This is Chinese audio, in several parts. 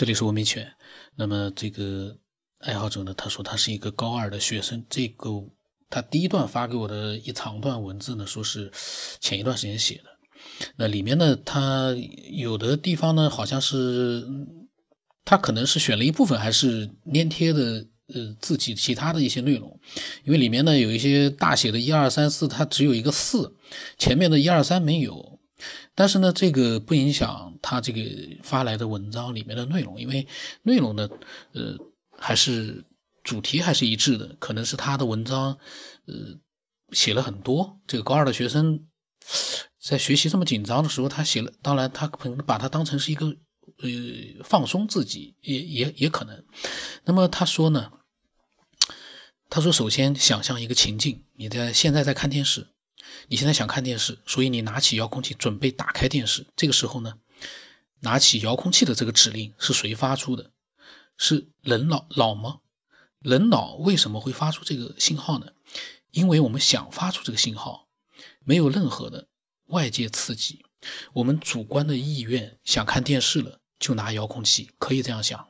这里是文明犬。那么这个爱好者呢，他说他是一个高二的学生。这个他第一段发给我的一长段文字呢，说是前一段时间写的。那里面呢，他有的地方呢，好像是他可能是选了一部分，还是粘贴的呃自己其他的一些内容。因为里面呢有一些大写的一二三四，它只有一个四，前面的一二三没有。但是呢，这个不影响他这个发来的文章里面的内容，因为内容呢，呃，还是主题还是一致的。可能是他的文章，呃，写了很多。这个高二的学生在学习这么紧张的时候，他写了，当然他可能把它当成是一个呃放松自己，也也也可能。那么他说呢，他说首先想象一个情境，你在现在在看电视。你现在想看电视，所以你拿起遥控器准备打开电视。这个时候呢，拿起遥控器的这个指令是谁发出的？是人脑脑吗？人脑为什么会发出这个信号呢？因为我们想发出这个信号，没有任何的外界刺激，我们主观的意愿想看电视了，就拿遥控器。可以这样想，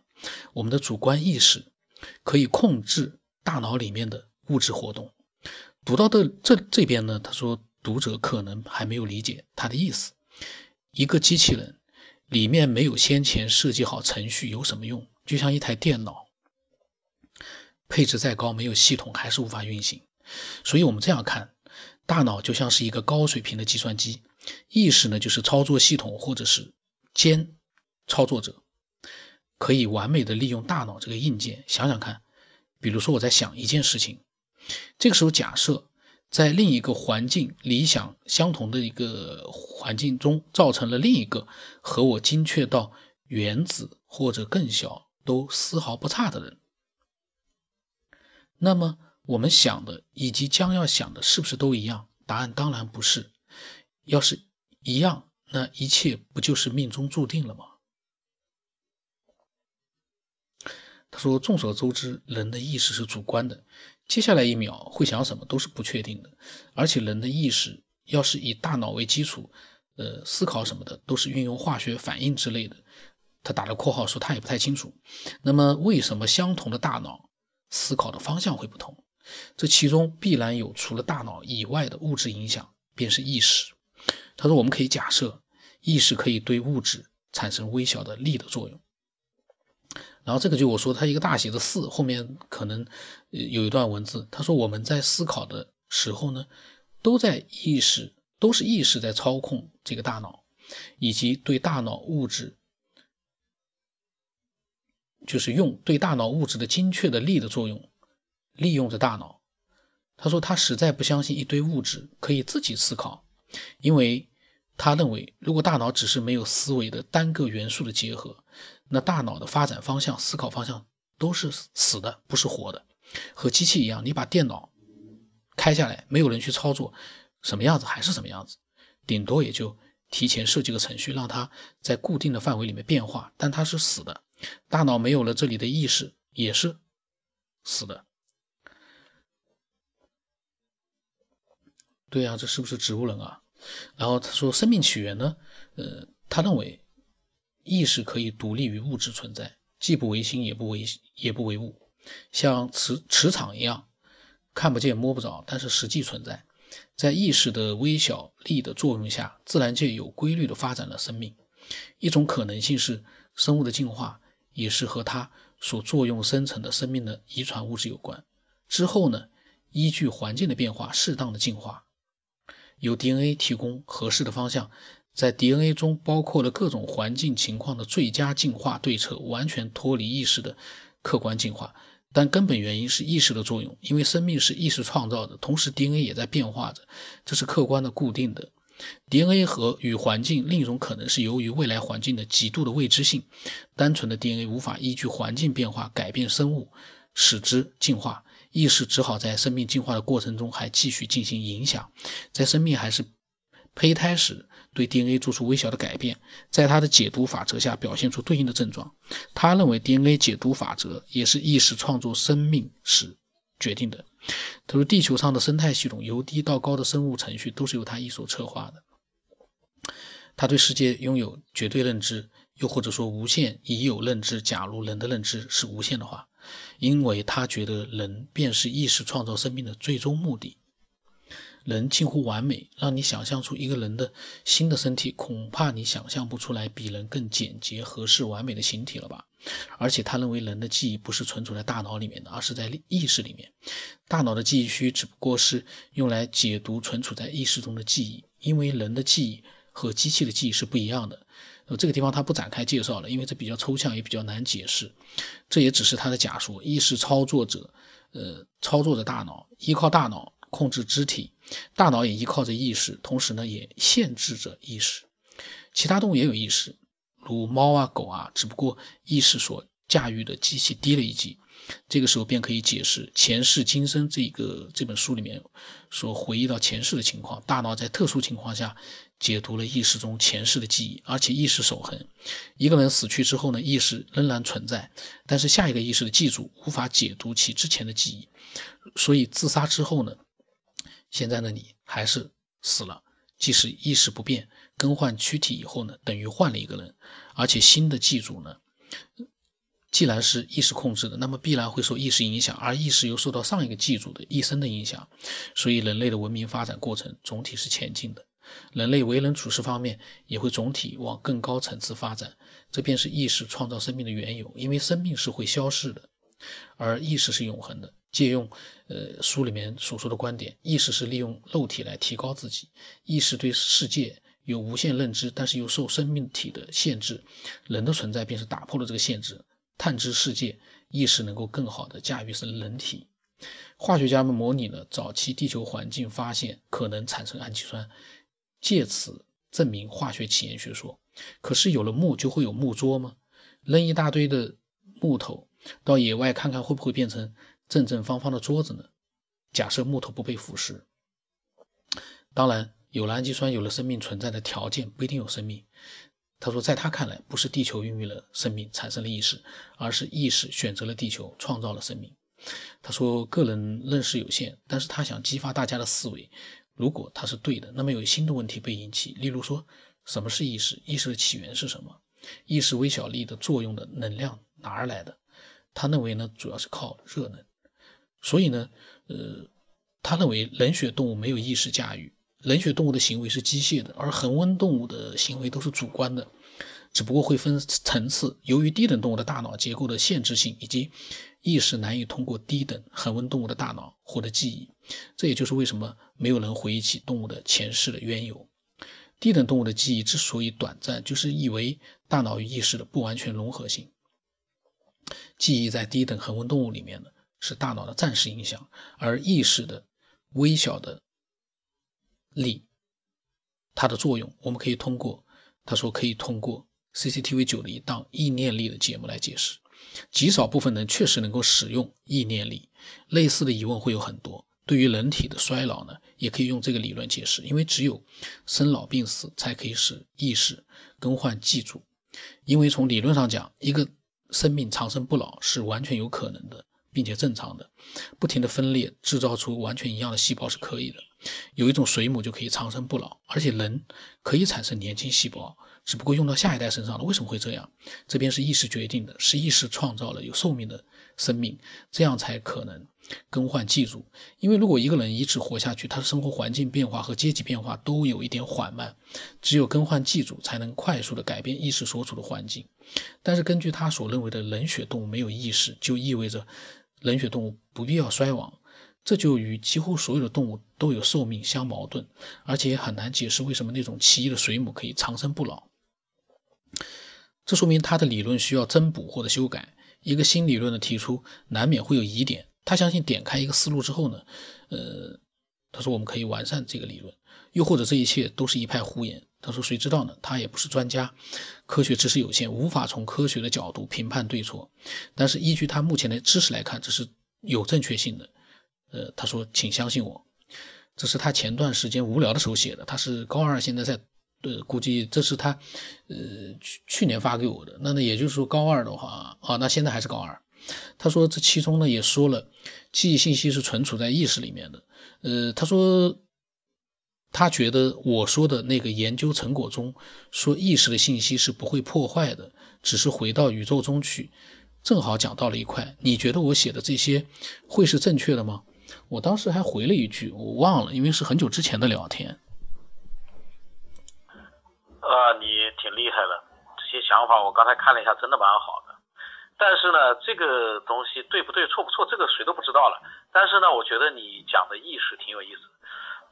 我们的主观意识可以控制大脑里面的物质活动。读到的这这边呢，他说读者可能还没有理解他的意思。一个机器人里面没有先前设计好程序有什么用？就像一台电脑，配置再高，没有系统还是无法运行。所以我们这样看，大脑就像是一个高水平的计算机，意识呢就是操作系统或者是兼操作者，可以完美的利用大脑这个硬件。想想看，比如说我在想一件事情。这个时候，假设在另一个环境理想相同的一个环境中，造成了另一个和我精确到原子或者更小都丝毫不差的人，那么我们想的以及将要想的是不是都一样？答案当然不是。要是一样，那一切不就是命中注定了吗？他说：“众所周知，人的意识是主观的。”接下来一秒会想什么都是不确定的，而且人的意识要是以大脑为基础，呃，思考什么的都是运用化学反应之类的。他打了括号说他也不太清楚。那么为什么相同的大脑思考的方向会不同？这其中必然有除了大脑以外的物质影响，便是意识。他说我们可以假设意识可以对物质产生微小的力的作用。然后这个就我说他一个大写的四后面可能有一段文字，他说我们在思考的时候呢，都在意识，都是意识在操控这个大脑，以及对大脑物质，就是用对大脑物质的精确的力的作用，利用着大脑。他说他实在不相信一堆物质可以自己思考，因为。他认为，如果大脑只是没有思维的单个元素的结合，那大脑的发展方向、思考方向都是死的，不是活的。和机器一样，你把电脑开下来，没有人去操作，什么样子还是什么样子，顶多也就提前设计个程序，让它在固定的范围里面变化，但它是死的。大脑没有了这里的意识，也是死的。对啊，这是不是植物人啊？然后他说，生命起源呢？呃，他认为意识可以独立于物质存在，既不为心，也不为也不为物，像磁磁场一样，看不见摸不着，但是实际存在。在意识的微小力的作用下，自然界有规律的发展了生命。一种可能性是，生物的进化也是和它所作用生成的生命的遗传物质有关。之后呢，依据环境的变化，适当的进化。由 DNA 提供合适的方向，在 DNA 中包括了各种环境情况的最佳进化对策，完全脱离意识的客观进化。但根本原因是意识的作用，因为生命是意识创造的，同时 DNA 也在变化着，这是客观的固定的。DNA 和与环境另一种可能是由于未来环境的极度的未知性，单纯的 DNA 无法依据环境变化改变生物，使之进化。意识只好在生命进化的过程中还继续进行影响，在生命还是胚胎时对 DNA 做出微小的改变，在他的解读法则下表现出对应的症状。他认为 DNA 解读法则也是意识创作生命时决定的。他说，地球上的生态系统由低到高的生物程序都是由他一手策划的。他对世界拥有绝对认知，又或者说无限已有认知。假如人的认知是无限的话，因为他觉得人便是意识创造生命的最终目的。人近乎完美，让你想象出一个人的新的身体，恐怕你想象不出来比人更简洁、合适、完美的形体了吧？而且他认为人的记忆不是存储在大脑里面的，而是在意识里面。大脑的记忆区只不过是用来解读存储在意识中的记忆，因为人的记忆和机器的记忆是不一样的。呃，这个地方他不展开介绍了，因为这比较抽象，也比较难解释。这也只是他的假说。意识操作者，呃，操作着大脑，依靠大脑。控制肢体，大脑也依靠着意识，同时呢也限制着意识。其他动物也有意识，如猫啊、狗啊，只不过意识所驾驭的机器低了一级。这个时候便可以解释前世今生这个这本书里面所回忆到前世的情况。大脑在特殊情况下解读了意识中前世的记忆，而且意识守恒。一个人死去之后呢，意识仍然存在，但是下一个意识的记住无法解读其之前的记忆，所以自杀之后呢？现在的你还是死了，即使意识不变，更换躯体以后呢，等于换了一个人，而且新的记住呢，既然是意识控制的，那么必然会受意识影响，而意识又受到上一个记住的一生的影响，所以人类的文明发展过程总体是前进的，人类为人处事方面也会总体往更高层次发展，这便是意识创造生命的缘由，因为生命是会消逝的，而意识是永恒的。借用，呃，书里面所说的观点，意识是利用肉体来提高自己。意识对世界有无限认知，但是又受生命体的限制。人的存在便是打破了这个限制。探知世界，意识能够更好的驾驭生人体。化学家们模拟了早期地球环境，发现可能产生氨基酸，借此证明化学起源学说。可是有了木就会有木桌吗？扔一大堆的木头到野外看看，会不会变成？正正方方的桌子呢？假设木头不被腐蚀，当然有了氨基酸，有了生命存在的条件，不一定有生命。他说，在他看来，不是地球孕育了生命，产生了意识，而是意识选择了地球，创造了生命。他说，个人认识有限，但是他想激发大家的思维。如果他是对的，那么有新的问题被引起，例如说，什么是意识？意识的起源是什么？意识微小粒的作用的能量哪儿来的？他认为呢，主要是靠热能。所以呢，呃，他认为冷血动物没有意识驾驭，冷血动物的行为是机械的，而恒温动物的行为都是主观的，只不过会分层次。由于低等动物的大脑结构的限制性，以及意识难以通过低等恒温动物的大脑获得记忆，这也就是为什么没有人回忆起动物的前世的缘由。低等动物的记忆之所以短暂，就是以为大脑与意识的不完全融合性。记忆在低等恒温动物里面呢。是大脑的暂时影响，而意识的微小的力，它的作用，我们可以通过他说可以通过 CCTV 九的一档意念力的节目来解释。极少部分人确实能够使用意念力，类似的疑问会有很多。对于人体的衰老呢，也可以用这个理论解释，因为只有生老病死才可以使意识更换记住。因为从理论上讲，一个生命长生不老是完全有可能的。并且正常的，不停的分裂制造出完全一样的细胞是可以的。有一种水母就可以长生不老，而且人可以产生年轻细胞，只不过用到下一代身上了。为什么会这样？这边是意识决定的，是意识创造了有寿命的生命，这样才可能更换记住。因为如果一个人一直活下去，他的生活环境变化和阶级变化都有一点缓慢，只有更换记住才能快速的改变意识所处的环境。但是根据他所认为的冷血动物没有意识，就意味着。冷血动物不必要衰亡，这就与几乎所有的动物都有寿命相矛盾，而且也很难解释为什么那种奇异的水母可以长生不老。这说明他的理论需要增补或者修改。一个新理论的提出，难免会有疑点。他相信点开一个思路之后呢，呃，他说我们可以完善这个理论，又或者这一切都是一派胡言。他说谁知道呢？他也不是专家，科学知识有限，无法从科学的角度评判对错。但是依据他目前的知识来看，这是有正确性的。呃，他说，请相信我，这是他前段时间无聊的时候写的。他是高二，现在在，呃，估计这是他，呃，去去年发给我的。那那也就是说，高二的话，啊，那现在还是高二。他说这其中呢也说了，记忆信息是存储在意识里面的。呃，他说。他觉得我说的那个研究成果中说意识的信息是不会破坏的，只是回到宇宙中去，正好讲到了一块。你觉得我写的这些会是正确的吗？我当时还回了一句，我忘了，因为是很久之前的聊天。啊，你挺厉害的，这些想法我刚才看了一下，真的蛮好的。但是呢，这个东西对不对、错不错，这个谁都不知道了。但是呢，我觉得你讲的意识挺有意思。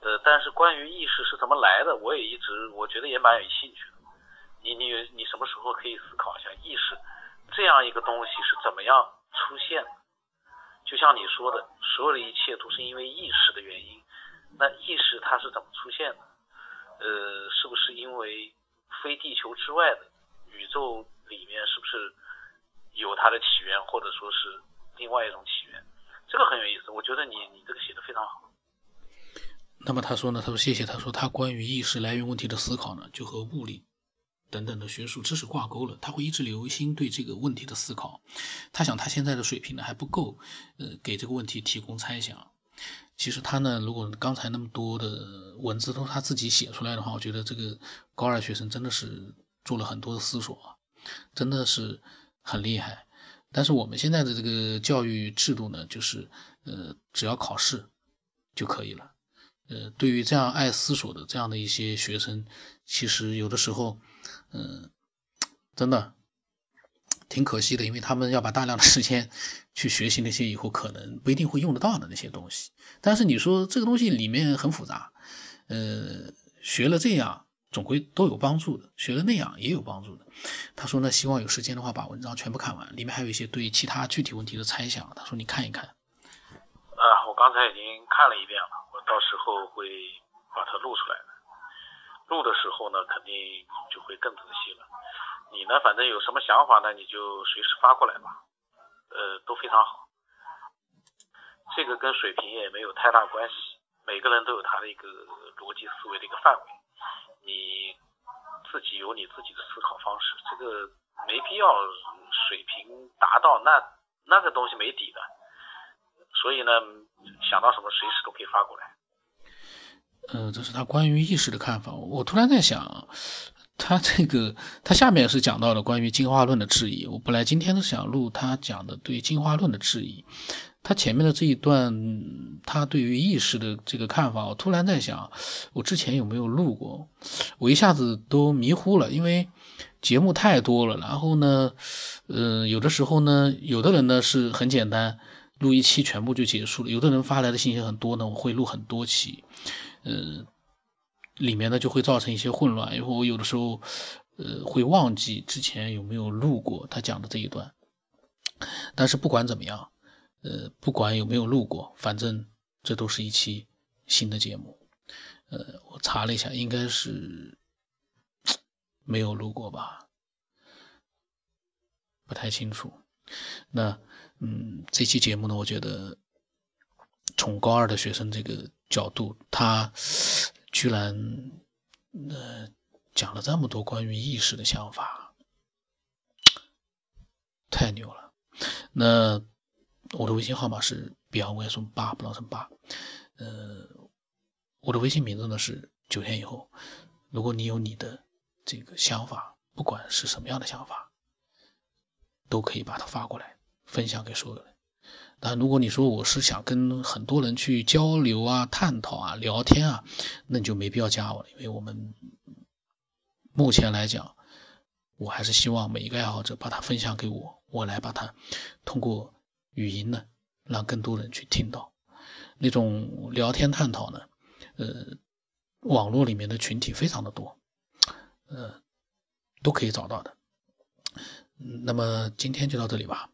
呃，但是关于意识是怎么来的，我也一直我觉得也蛮有兴趣的。你你你什么时候可以思考一下意识这样一个东西是怎么样出现的？就像你说的，所有的一切都是因为意识的原因。那意识它是怎么出现的？呃，是不是因为非地球之外的宇宙里面是不是有它的起源，或者说是另外一种起源？这个很有意思。我觉得你你这个写的非常好。那么他说呢？他说谢谢。他说他关于意识来源问题的思考呢，就和物理等等的学术知识挂钩了。他会一直留心对这个问题的思考。他想他现在的水平呢还不够，呃，给这个问题提供猜想。其实他呢，如果刚才那么多的文字都是他自己写出来的话，我觉得这个高二学生真的是做了很多的思索，真的是很厉害。但是我们现在的这个教育制度呢，就是呃，只要考试就可以了。呃，对于这样爱思索的这样的一些学生，其实有的时候，嗯，真的挺可惜的，因为他们要把大量的时间去学习那些以后可能不一定会用得到的那些东西。但是你说这个东西里面很复杂，呃，学了这样总归都有帮助的，学了那样也有帮助的。他说呢，希望有时间的话把文章全部看完，里面还有一些对其他具体问题的猜想。他说你看一看。刚才已经看了一遍了。我到时候会把它录出来的，录的时候呢，肯定就会更仔细了。你呢，反正有什么想法呢，你就随时发过来吧，呃，都非常好。这个跟水平也没有太大关系，每个人都有他的一个逻辑思维的一个范围，你自己有你自己的思考方式，这个没必要水平达到那那个东西没底的，所以呢，想到什么随时都可以发过来。呃，这是他关于意识的看法。我突然在想，他这个他下面是讲到了关于进化论的质疑。我本来今天是想录他讲的对进化论的质疑，他前面的这一段他对于意识的这个看法，我突然在想，我之前有没有录过？我一下子都迷糊了，因为节目太多了。然后呢，呃，有的时候呢，有的人呢是很简单，录一期全部就结束了；有的人发来的信息很多呢，我会录很多期。呃，里面呢就会造成一些混乱，因为我有的时候，呃，会忘记之前有没有录过他讲的这一段。但是不管怎么样，呃，不管有没有录过，反正这都是一期新的节目。呃，我查了一下，应该是没有录过吧，不太清楚。那，嗯，这期节目呢，我觉得从高二的学生这个。角度，他居然呃讲了这么多关于意识的想法，太牛了。那我的微信号码是 beyond 什么八，不知道什么八。呃，我的微信名字呢是九天以后。如果你有你的这个想法，不管是什么样的想法，都可以把它发过来，分享给所有人。但如果你说我是想跟很多人去交流啊、探讨啊、聊天啊，那你就没必要加我了，因为我们目前来讲，我还是希望每一个爱好者把它分享给我，我来把它通过语音呢，让更多人去听到。那种聊天探讨呢，呃，网络里面的群体非常的多，呃，都可以找到的。那么今天就到这里吧。